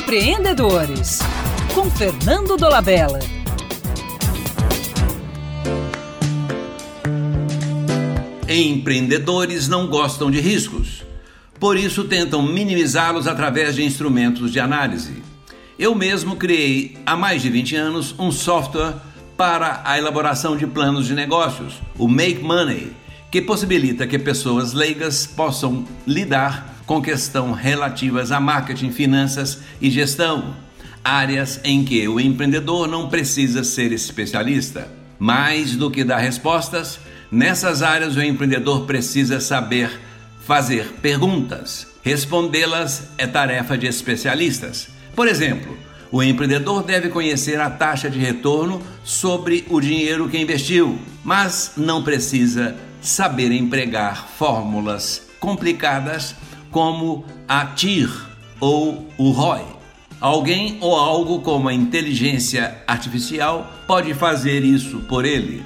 Empreendedores, com Fernando Dolabella. Empreendedores não gostam de riscos, por isso tentam minimizá-los através de instrumentos de análise. Eu mesmo criei há mais de 20 anos um software para a elaboração de planos de negócios, o Make Money, que possibilita que pessoas leigas possam lidar com questões relativas a marketing, finanças e gestão, áreas em que o empreendedor não precisa ser especialista. Mais do que dar respostas, nessas áreas o empreendedor precisa saber fazer perguntas. Respondê-las é tarefa de especialistas. Por exemplo, o empreendedor deve conhecer a taxa de retorno sobre o dinheiro que investiu, mas não precisa saber empregar fórmulas complicadas como a TIR ou o ROI. Alguém ou algo como a inteligência artificial pode fazer isso por ele.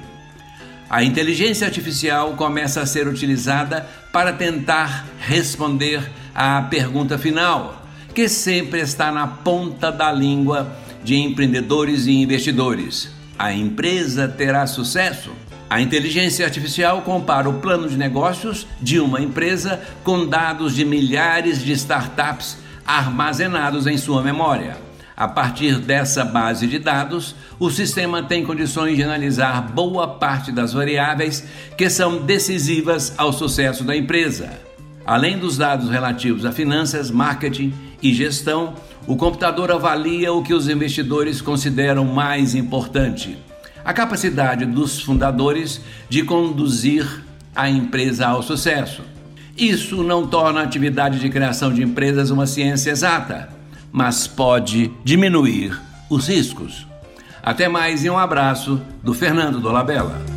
A inteligência artificial começa a ser utilizada para tentar responder à pergunta final, que sempre está na ponta da língua de empreendedores e investidores: a empresa terá sucesso? A inteligência artificial compara o plano de negócios de uma empresa com dados de milhares de startups armazenados em sua memória. A partir dessa base de dados, o sistema tem condições de analisar boa parte das variáveis que são decisivas ao sucesso da empresa. Além dos dados relativos a finanças, marketing e gestão, o computador avalia o que os investidores consideram mais importante a capacidade dos fundadores de conduzir a empresa ao sucesso. Isso não torna a atividade de criação de empresas uma ciência exata, mas pode diminuir os riscos. Até mais e um abraço do Fernando Dolabella.